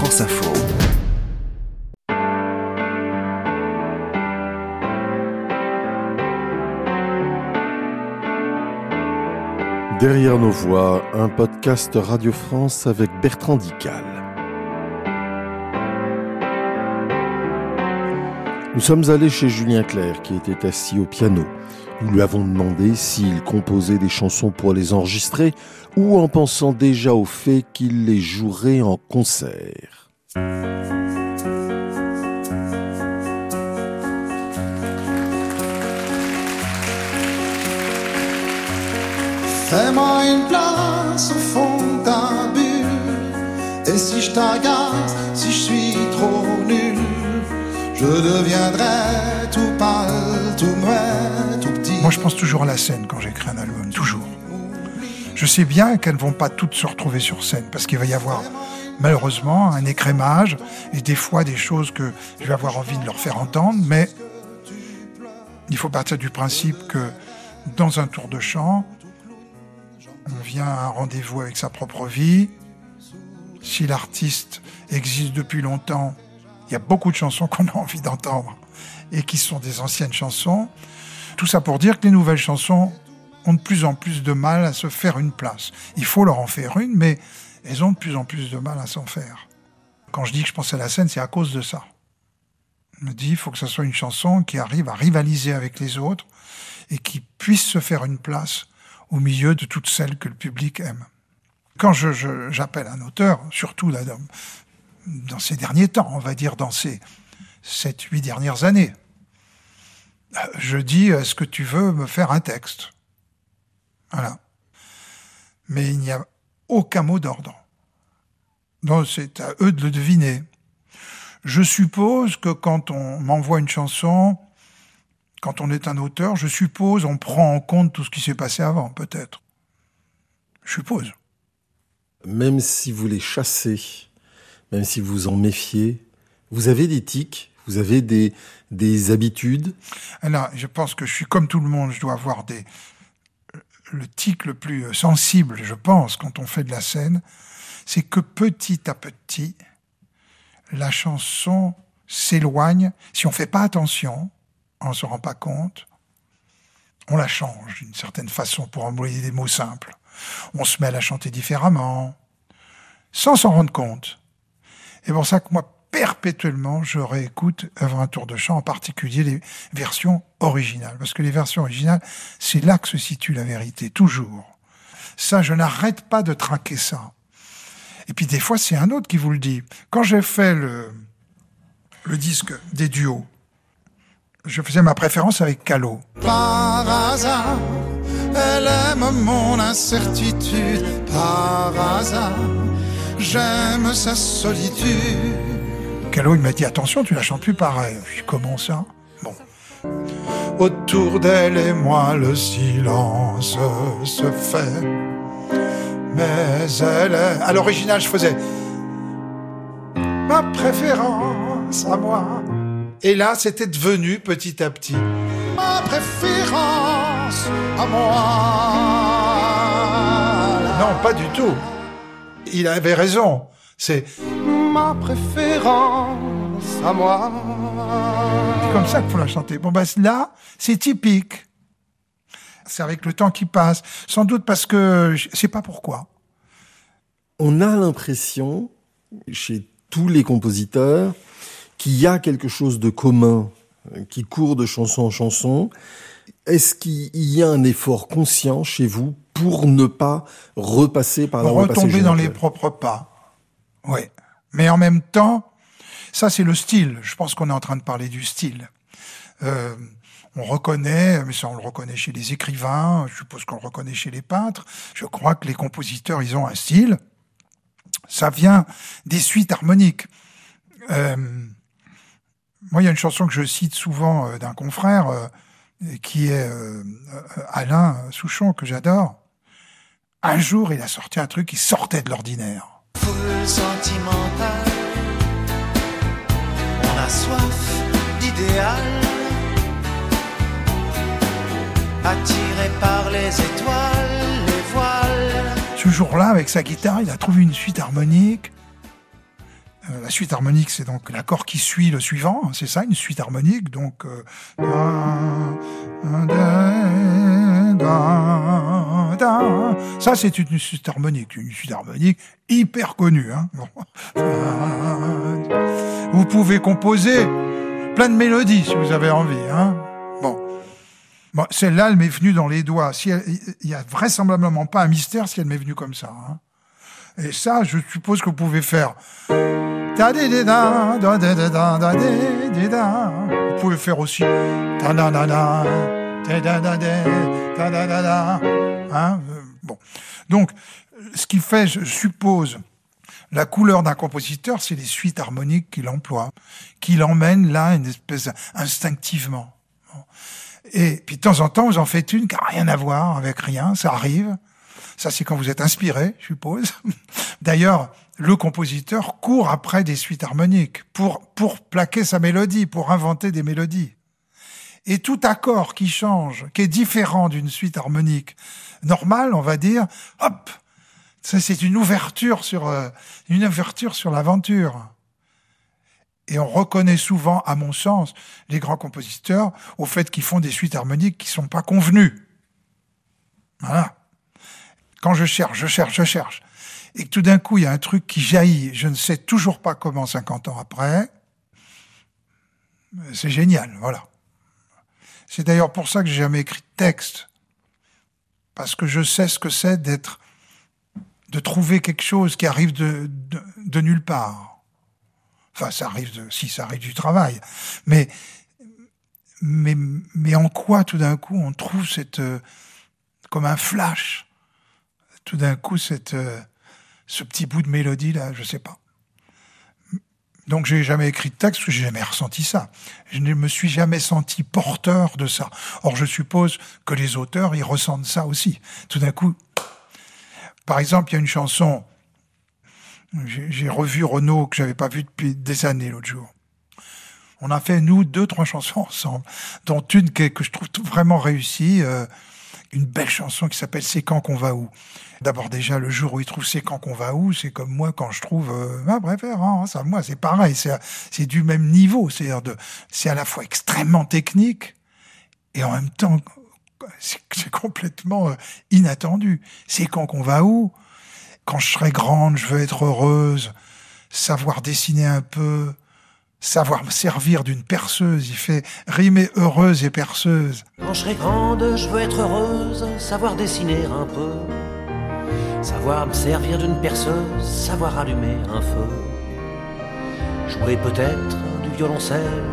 France Info. Derrière nos voix, un podcast Radio France avec Bertrand Dical. Nous sommes allés chez Julien Clerc qui était assis au piano. Nous lui avons demandé s'il composait des chansons pour les enregistrer ou en pensant déjà au fait qu'il les jouerait en concert. Fais-moi une place au fond d'un bulle. Et si je t'agace, si je suis trop nul, je deviendrai tout pâle, tout muet, tout. Moi, je pense toujours à la scène quand j'écris un album, toujours. Je sais bien qu'elles ne vont pas toutes se retrouver sur scène, parce qu'il va y avoir malheureusement un écrémage et des fois des choses que je vais avoir envie de leur faire entendre, mais il faut partir du principe que dans un tour de chant, on vient à un rendez-vous avec sa propre vie. Si l'artiste existe depuis longtemps, il y a beaucoup de chansons qu'on a envie d'entendre et qui sont des anciennes chansons. Tout ça pour dire que les nouvelles chansons ont de plus en plus de mal à se faire une place. Il faut leur en faire une, mais elles ont de plus en plus de mal à s'en faire. Quand je dis que je pense à la scène, c'est à cause de ça. Je me dis, il faut que ce soit une chanson qui arrive à rivaliser avec les autres et qui puisse se faire une place au milieu de toutes celles que le public aime. Quand j'appelle un auteur, surtout dans, ces derniers temps, on va dire dans ces 7-8 dernières années, je dis, est-ce que tu veux me faire un texte Voilà. Mais il n'y a aucun mot d'ordre. Donc c'est à eux de le deviner. Je suppose que quand on m'envoie une chanson, quand on est un auteur, je suppose, on prend en compte tout ce qui s'est passé avant, peut-être. Je suppose. Même si vous les chassez, même si vous en méfiez, vous avez des tics, vous avez des, des habitudes? Alors, je pense que je suis comme tout le monde, je dois avoir des... Le tic le plus sensible, je pense, quand on fait de la scène, c'est que petit à petit, la chanson s'éloigne, si on ne fait pas attention, on ne se rend pas compte, on la change d'une certaine façon pour employer des mots simples. On se met à la chanter différemment, sans s'en rendre compte. Et pour ça que moi, perpétuellement, je réécoute avant un tour de chant, en particulier les versions originales. Parce que les versions originales, c'est là que se situe la vérité, toujours. Ça, je n'arrête pas de traquer ça. Et puis des fois, c'est un autre qui vous le dit. Quand j'ai fait le, le disque des duos, je faisais ma préférence avec Calo. Par hasard, elle aime mon incertitude. Par hasard, j'aime sa solitude. Il m'a dit attention, tu la chantes plus pareil. Je comment ça Bon. Autour d'elle et moi, le silence se fait. Mais elle est... À l'original, je faisais ma préférence à moi. Et là, c'était devenu petit à petit ma préférence à moi. Non, pas du tout. Il avait raison. C'est ma préférence à moi. C'est comme ça qu'il faut la chanter. Bon, ben là, c'est typique. C'est avec le temps qui passe. Sans doute parce que je sais pas pourquoi. On a l'impression, chez tous les compositeurs, qu'il y a quelque chose de commun euh, qui court de chanson en chanson. Est-ce qu'il y a un effort conscient chez vous pour ne pas repasser par la Retomber dans les propres pas. Oui. Mais en même temps, ça c'est le style. Je pense qu'on est en train de parler du style. Euh, on reconnaît, mais ça on le reconnaît chez les écrivains, je suppose qu'on le reconnaît chez les peintres. Je crois que les compositeurs, ils ont un style. Ça vient des suites harmoniques. Euh, moi, il y a une chanson que je cite souvent euh, d'un confrère, euh, qui est Alain Souchon, que j'adore. Un jour, il a sorti un truc qui sortait de l'ordinaire. Foule sentimentale, on a soif d'idéal, attiré par les étoiles, les voiles. Ce jour-là, avec sa guitare, il a trouvé une suite harmonique Euh, la suite harmonique, c'est donc l'accord qui suit le suivant, hein, c'est ça, une suite harmonique. Donc, euh, ça, c'est une suite harmonique, une suite harmonique hyper connue. Hein. Vous pouvez composer plein de mélodies si vous avez envie. Hein. Bon, bon celle-là, elle m'est venue dans les doigts. Il y a vraisemblablement pas un mystère si elle m'est venue comme ça. Hein. Et ça, je suppose que vous pouvez faire. Vous pouvez faire aussi. Hein bon. Donc, ce qui fait, je suppose, la couleur d'un compositeur, c'est les suites harmoniques qu'il emploie, qu'il emmène là, une espèce instinctivement. Et puis de temps en temps, vous en faites une qui n'a rien à voir avec rien, ça arrive. Ça, c'est quand vous êtes inspiré, je suppose. D'ailleurs, le compositeur court après des suites harmoniques pour, pour plaquer sa mélodie, pour inventer des mélodies. Et tout accord qui change, qui est différent d'une suite harmonique normale, on va dire, hop, c'est une ouverture sur euh, une ouverture sur l'aventure. Et on reconnaît souvent, à mon sens, les grands compositeurs au fait qu'ils font des suites harmoniques qui sont pas convenues. Voilà. Quand je cherche, je cherche, je cherche, et que tout d'un coup, il y a un truc qui jaillit, je ne sais toujours pas comment 50 ans après, c'est génial, voilà. C'est d'ailleurs pour ça que j'ai jamais écrit de texte, parce que je sais ce que c'est d'être, de trouver quelque chose qui arrive de, nulle part. Enfin, ça arrive de, si ça arrive du travail, mais mais mais en quoi tout d'un coup on trouve cette comme un flash? Tout d'un coup cette, euh, ce petit bout de mélodie là, je sais pas. Donc j'ai jamais écrit de texte, parce que j'ai jamais ressenti ça. Je ne me suis jamais senti porteur de ça. Or je suppose que les auteurs ils ressentent ça aussi. Tout d'un coup, par exemple, il y a une chanson. J'ai revu Renaud que j'avais pas vu depuis des années l'autre jour. On a fait nous deux trois chansons ensemble, dont une que, je trouve vraiment réussie. Euh, une belle chanson qui s'appelle C'est quand qu'on va où. D'abord déjà le jour où il trouve C'est quand qu'on va où, c'est comme moi quand je trouve euh, ma préférence. Ça, moi c'est pareil, c'est du même niveau. C'est c'est à la fois extrêmement technique et en même temps c'est complètement euh, inattendu. C'est quand qu'on va où? Quand je serai grande, je veux être heureuse, savoir dessiner un peu, savoir me servir d'une perceuse. Il fait rimer heureuse et perceuse. Quand je serai grande, je veux être heureuse, savoir dessiner un peu, savoir me servir d'une perceuse, savoir allumer un feu, jouer peut-être du violoncelle,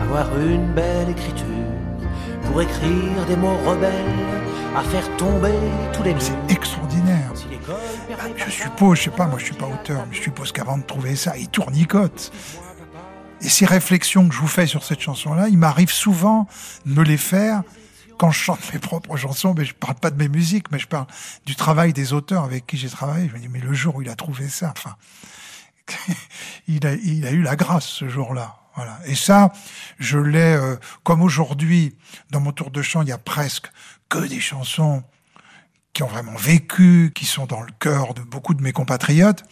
avoir une belle écriture, pour écrire des mots rebelles, à faire tomber tous les C'est extraordinaire. Bah, je suppose, je sais pas, moi je suis pas auteur, mais je suppose qu'avant de trouver ça, il tournicote. Et ces réflexions que je vous fais sur cette chanson-là, il m'arrive souvent de me les faire quand je chante mes propres chansons, mais je parle pas de mes musiques, mais je parle du travail des auteurs avec qui j'ai travaillé. Je me dis, mais le jour où il a trouvé ça, enfin, il, a, il a eu la grâce ce jour-là. Voilà. Et ça, je l'ai, euh, comme aujourd'hui, dans mon tour de chant, il y a presque que des chansons qui ont vraiment vécu, qui sont dans le cœur de beaucoup de mes compatriotes.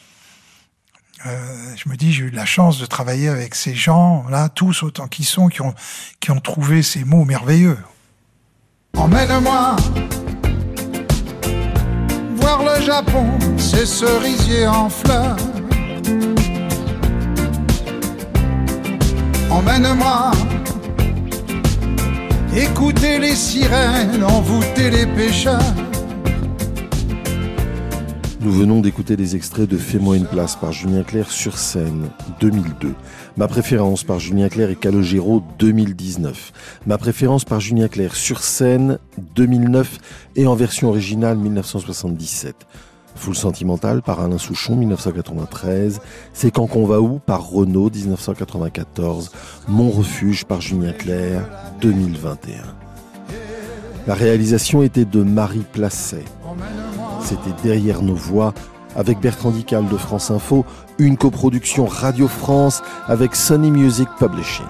Euh, je me dis, j'ai eu la chance de travailler avec ces gens-là, tous autant qu'ils sont, qui ont, qui ont trouvé ces mots merveilleux. Emmène-moi voir le Japon, ces cerisiers en fleurs. Emmène-moi écouter les sirènes, envoûter les pêcheurs. Nous venons d'écouter des extraits de Fais-moi une place par Julien Clerc sur scène 2002. Ma préférence par Julien Clerc et Calogero 2019. Ma préférence par Julien Clerc sur scène 2009 et en version originale 1977. Full Sentimental par Alain Souchon 1993, C'est quand qu'on va où par Renaud 1994, Mon refuge par Julien Clerc 2021. La réalisation était de Marie Placet. C'était Derrière nos voix avec Bertrand Dical de France Info, une coproduction Radio France avec Sony Music Publishing.